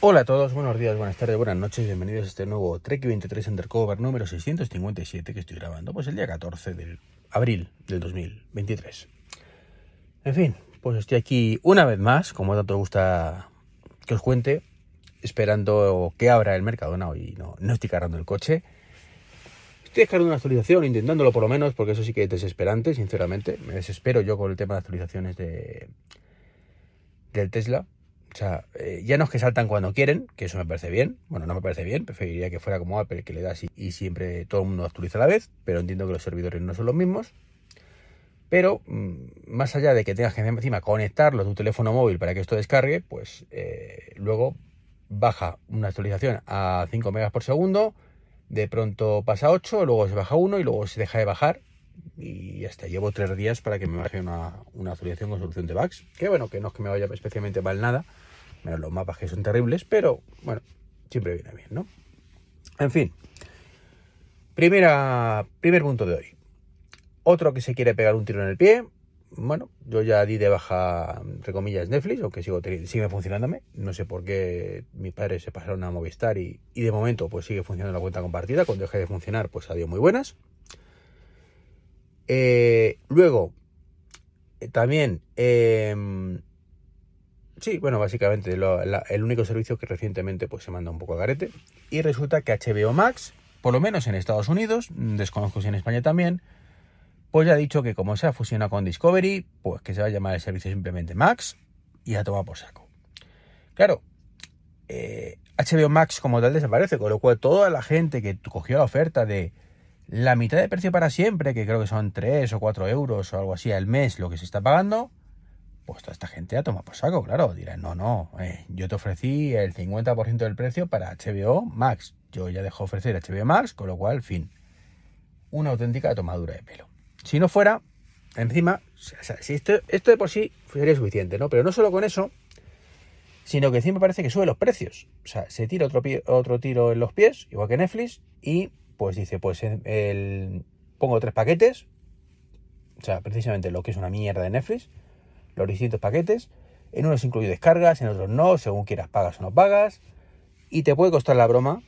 Hola a todos, buenos días, buenas tardes, buenas noches, bienvenidos a este nuevo Trek 23 Undercover número 657 que estoy grabando, pues el día 14 de abril del 2023. En fin, pues estoy aquí una vez más, como tanto gusta que os cuente, esperando que abra el mercado y no, no estoy cargando el coche. Estoy descargando una actualización, intentándolo por lo menos, porque eso sí que es desesperante, sinceramente. Me desespero yo con el tema de actualizaciones de, del Tesla. O sea, eh, ya no es que saltan cuando quieren, que eso me parece bien. Bueno, no me parece bien, preferiría que fuera como Apple, que le das y, y siempre todo el mundo actualiza a la vez, pero entiendo que los servidores no son los mismos. Pero mm, más allá de que tengas que encima conectarlo a tu teléfono móvil para que esto descargue, pues eh, luego baja una actualización a 5 megas por segundo, de pronto pasa a 8, luego se baja 1 y luego se deja de bajar. Y hasta llevo 3 días para que me baje una, una actualización con solución de bugs. Que bueno, que no es que me vaya especialmente mal nada, menos los mapas que son terribles, pero bueno, siempre viene bien, ¿no? En fin, primera, primer punto de hoy. Otro que se quiere pegar un tiro en el pie. Bueno, yo ya di de baja, entre comillas, Netflix, aunque sigo, sigue funcionándome. No sé por qué mis padres se pasaron a Movistar y, y de momento pues sigue funcionando la cuenta compartida. Cuando deje de funcionar, pues adiós muy buenas. Eh, luego, eh, también, eh, sí, bueno, básicamente el único servicio que recientemente pues, se manda un poco a garete. Y resulta que HBO Max, por lo menos en Estados Unidos, desconozco si en España también, pues ya ha dicho que como se ha fusionado con Discovery, pues que se va a llamar el servicio simplemente Max y a tomar por saco. Claro, eh, HBO Max como tal desaparece, con lo cual toda la gente que cogió la oferta de la mitad de precio para siempre, que creo que son 3 o 4 euros o algo así al mes lo que se está pagando, pues toda esta gente a tomar por saco, claro. Dirán, no, no, eh, yo te ofrecí el 50% del precio para HBO Max. Yo ya dejo ofrecer HBO Max, con lo cual, fin, una auténtica tomadura de pelo. Si no fuera, encima, si esto, esto de por sí sería suficiente, ¿no? Pero no solo con eso, sino que encima parece que sube los precios. O sea, se tira otro, otro tiro en los pies, igual que Netflix, y pues dice, pues el, pongo tres paquetes, o sea, precisamente lo que es una mierda de Netflix, los distintos paquetes, en unos incluye descargas, en otros no, según quieras pagas o no pagas, y te puede costar la broma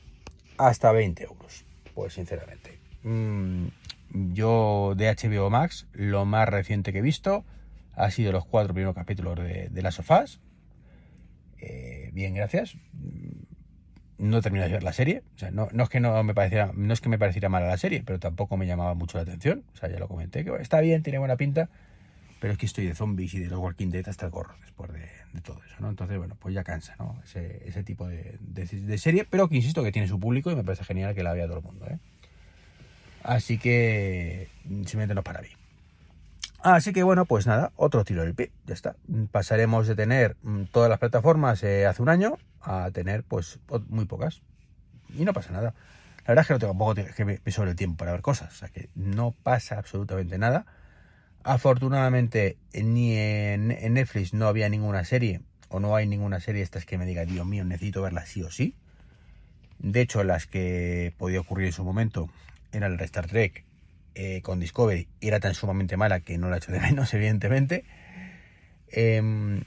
hasta 20 euros, pues sinceramente. Mmm, yo de HBO Max, lo más reciente que he visto ha sido los cuatro primeros capítulos de, de las sofás. Eh, bien, gracias. No he terminado de ver la serie. O sea, no, no, es que no me pareciera, no es que me pareciera mala la serie, pero tampoco me llamaba mucho la atención. O sea, ya lo comenté, que está bien, tiene buena pinta, pero es que estoy de zombies y de los Walking Dead hasta el gorro después de, todo eso, ¿no? Entonces, bueno, pues ya cansa, ¿no? Ese, tipo de, de, serie, pero que insisto que tiene su público y me parece genial que la vea todo el mundo, ¿eh? Así que simplemente no para mí. Así que bueno, pues nada, otro tiro del pie, ya está. Pasaremos de tener todas las plataformas eh, hace un año a tener pues muy pocas. Y no pasa nada. La verdad es que no tengo poco que me, me sobre el tiempo para ver cosas, o sea que no pasa absolutamente nada. Afortunadamente ni en, Netflix no había ninguna serie o no hay ninguna serie estas que me diga, Dios mío, necesito verla sí o sí. De hecho, las que podía ocurrir en su momento era el Star Trek eh, con Discovery y era tan sumamente mala que no la he hecho de menos, evidentemente. Eh,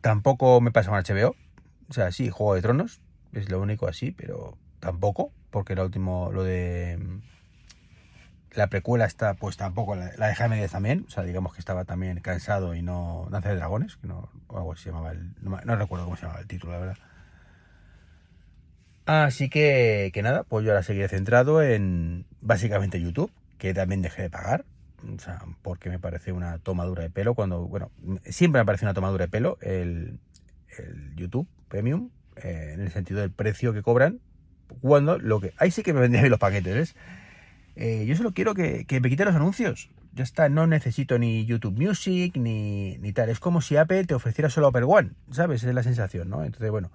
tampoco me pasa con HBO. O sea, sí, Juego de Tronos, es lo único así, pero tampoco, porque lo último, lo de la precuela está, pues tampoco, la, la de Jaime también, o sea, digamos que estaba también cansado y no, Danza de Dragones, que no, o algo se llamaba, el, no, recuerdo cómo se llamaba el título, la verdad. Así que, que nada, pues yo ahora seguiré centrado en básicamente YouTube, que también dejé de pagar. O sea, porque me parece una tomadura de pelo cuando, bueno, siempre me parece una tomadura de pelo el, el YouTube Premium, eh, en el sentido del precio que cobran, cuando lo que... Ahí sí que me vendrían bien los paquetes, ¿ves? Eh, yo solo quiero que, que, me quiten los anuncios. ya está, no necesito ni YouTube Music ni, ni tal. Es como si Apple te ofreciera solo Apple One, ¿sabes? Es la sensación, ¿no? Entonces, bueno,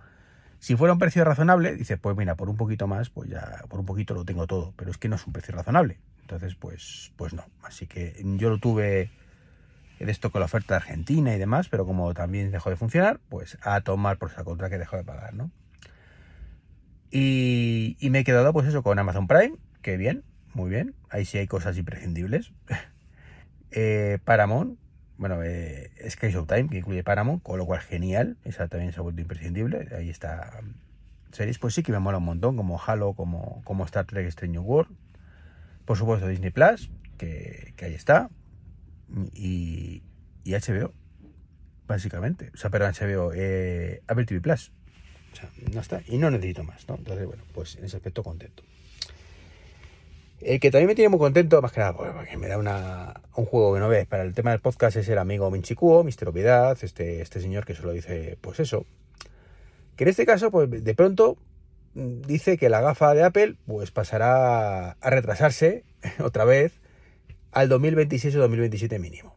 si fuera un precio razonable, dices, pues mira, por un poquito más, pues ya, por un poquito lo tengo todo, pero es que no es un precio razonable. Entonces, pues, pues no. Así que yo lo tuve de esto con la oferta de Argentina y demás, pero como también dejó de funcionar, pues a tomar por esa contra que dejó de pagar, ¿no? Y, y me he quedado, pues eso, con Amazon Prime, que bien, muy bien. Ahí sí hay cosas imprescindibles. eh, Paramount, bueno, eh, Sky Showtime, que incluye Paramount, con lo cual genial. Esa también se ha vuelto imprescindible. Ahí está. Series, pues sí que me mola un montón, como Halo, como, como Star Trek Strange World. Por supuesto, Disney Plus, que, ahí está. Y, y, HBO, básicamente. O sea, pero HBO, eh, Apple TV Plus. O sea, no está. Y no necesito más, ¿no? Entonces, bueno, pues en ese aspecto contento. El que también me tiene muy contento, más que nada, porque me da un juego que no ves. Para el tema del podcast es el amigo Minchikuo, Mister Obviedad, este, este señor que solo dice, pues eso. Que en este caso, pues de pronto dice que la gafa de Apple pues pasará a retrasarse otra vez al 2026 o 2027 mínimo.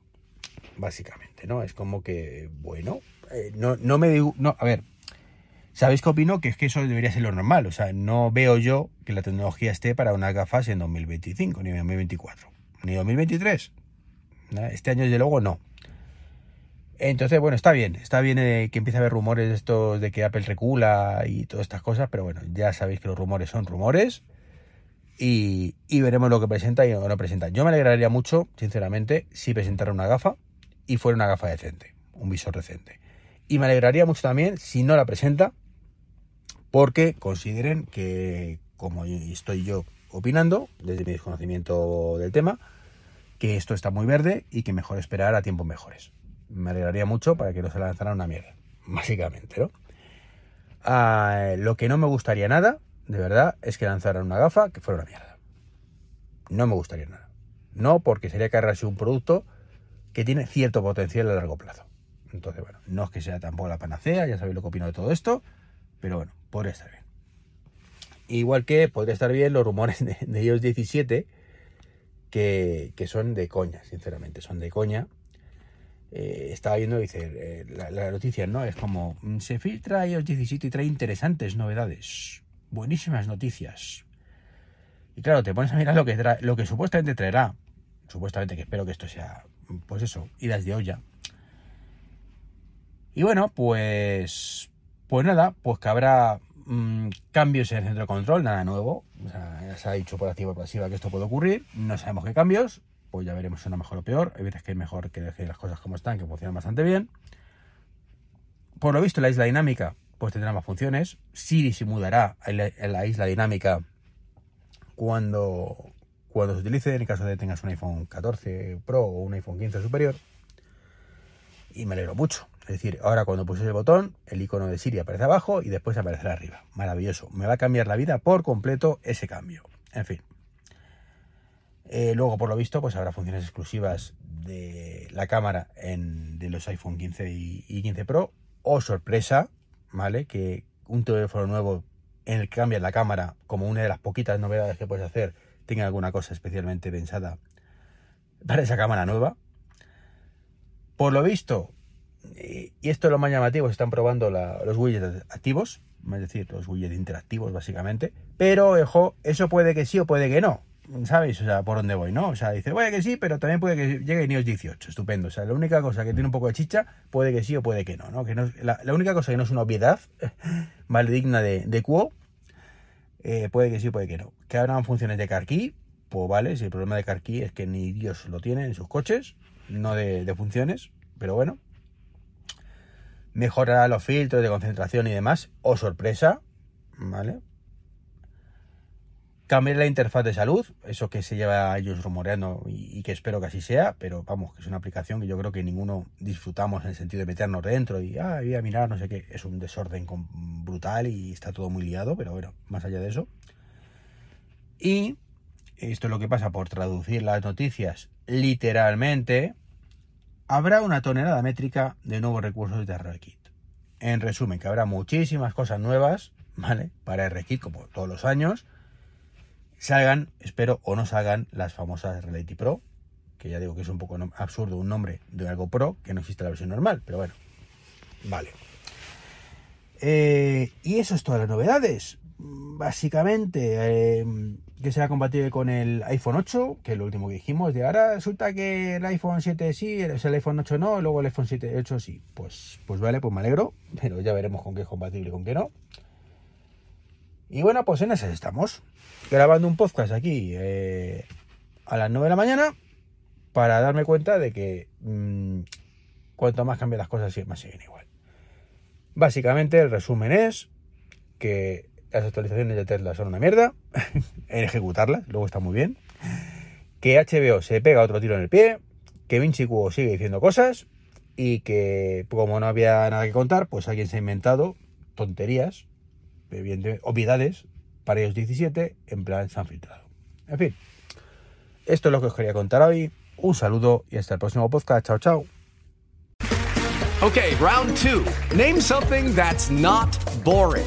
Básicamente, ¿no? Es como que, bueno, eh, no, no me digo, no, a ver, ¿Sabéis qué opino? Que es que eso debería ser lo normal. O sea, no veo yo que la tecnología esté para unas gafas en 2025, ni en 2024, ni 2023. Este año, desde luego, no. Entonces, bueno, está bien. Está bien eh, que empiece a haber rumores estos de que Apple recula y todas estas cosas, pero bueno, ya sabéis que los rumores son rumores. Y, veremos lo que presenta y o no presenta. Yo me alegraría mucho, sinceramente, si presentara una gafa y fuera una gafa decente, un visor decente. Y me alegraría mucho también si no la presenta, porque consideren que, como estoy yo opinando, desde mi desconocimiento del tema, que esto está muy verde y que mejor esperar a tiempos mejores. Me alegraría mucho para que no se lanzara una mierda, básicamente, ¿no? Ah, lo que no me gustaría nada, de verdad, es que lanzaran una gafa que fuera una mierda. No me gustaría nada. No porque sería cargarse un producto que tiene cierto potencial a largo plazo. Entonces, bueno, no es que sea tampoco la panacea, ya sabéis lo que opino de todo esto, pero bueno, podría estar bien. Igual que podría estar bien los rumores de, de iOS 17, que, que, son de coña, sinceramente, son de coña. Eh, estaba viendo, dice, eh, la, noticia, ¿no? Es como, mm, se filtra iOS 17 y trae interesantes novedades, buenísimas noticias. Y claro, te pones a mirar lo que, trae, lo que supuestamente traerá, supuestamente que espero que esto sea, pues eso, idas de olla. Y bueno, pues pues nada, pues que habrá mmm, cambios en el centro de control, nada nuevo. Ya se ha dicho por activa o pasiva que esto puede ocurrir. No sabemos qué cambios, pues ya veremos si una mejor o peor. Hay veces que es mejor que dejar las cosas como están, que funcionan bastante bien. Por lo visto, la isla dinámica pues tendrá más funciones. Siri se mudará en la isla dinámica cuando, cuando se utilice, en el caso de que tengas un iPhone 14 Pro o un iPhone 15 superior. Y me alegro mucho. Es decir, ahora cuando pulses el botón, el icono de Siri aparece abajo y después aparecerá arriba. Maravilloso. Me va a cambiar la vida por completo ese cambio. En fin. Eh, luego, por lo visto, pues habrá funciones exclusivas de la cámara en, de los iPhone 15 y, y 15 Pro. O sorpresa, ¿vale? Que un teléfono nuevo en el que cambias la cámara, como una de las poquitas novedades que puedes hacer, tenga alguna cosa especialmente pensada para esa cámara nueva. Por lo visto, y esto es lo más llamativo, se están probando los widgets activos, es decir, los widgets interactivos básicamente, pero ojo, eso puede que sí o puede que no, ¿sabéis? O sea, por dónde voy, ¿no? O sea, dice, puede que sí, pero también puede que llegue iOS 18, estupendo. O sea, la única cosa que tiene un poco de chicha, puede que sí o puede que no, ¿no? Que no la, única cosa que no es una obviedad, vale, digna de, de quo, eh, puede que sí o puede que no. Que habrán funciones de CarKey, pues vale, si el problema de CarKey es que ni Dios lo tiene en sus coches, no de funciones, pero bueno, mejorará los filtros de concentración y demás. O sorpresa, ¿vale? Cambiar la interfaz de salud, eso que se lleva ellos rumoreando y, y, que espero que así sea, pero vamos, que es una aplicación que yo creo que ninguno disfrutamos en el sentido de meternos dentro y, ah, voy a mirar, no sé qué, es un desorden brutal y está todo muy liado, pero bueno, más allá de eso. Y esto es lo que pasa por traducir las noticias literalmente, habrá una tonelada métrica de nuevos recursos de RKit. En resumen, que habrá muchísimas cosas nuevas, ¿vale? Para RKit, como todos los años. Salgan, espero, o no salgan las famosas Reality Pro, que ya digo que es un poco absurdo un nombre de algo Pro que no existe la versión normal, pero bueno, vale. Eh, y eso es todas las novedades. Básicamente, eh, que sea compatible con el iPhone 8, que es lo último que dijimos. De ahora resulta que el iPhone 7 sí, el iPhone 8 no, luego el iPhone 7 8 sí. Pues, pues vale, pues me alegro, pero ya veremos con qué es compatible y con qué no. Y bueno, pues en esas estamos. Grabando un podcast aquí eh, a las 9 de la mañana para darme cuenta de que mmm, cuanto más cambien las cosas, más siguen igual. Básicamente el resumen es que las actualizaciones de Tesla son una mierda en ejecutarlas, luego está muy bien. Que HBO se pega otro tiro en el pie, que Vinci Cubo sigue diciendo cosas y que como no había nada que contar, pues alguien se ha inventado tonterías, obviedades para ellos 17, en plan se han filtrado. En fin, esto es lo que os quería contar hoy. Un saludo y hasta el próximo podcast. Chao, chao. Okay, round two. Name something that's not boring.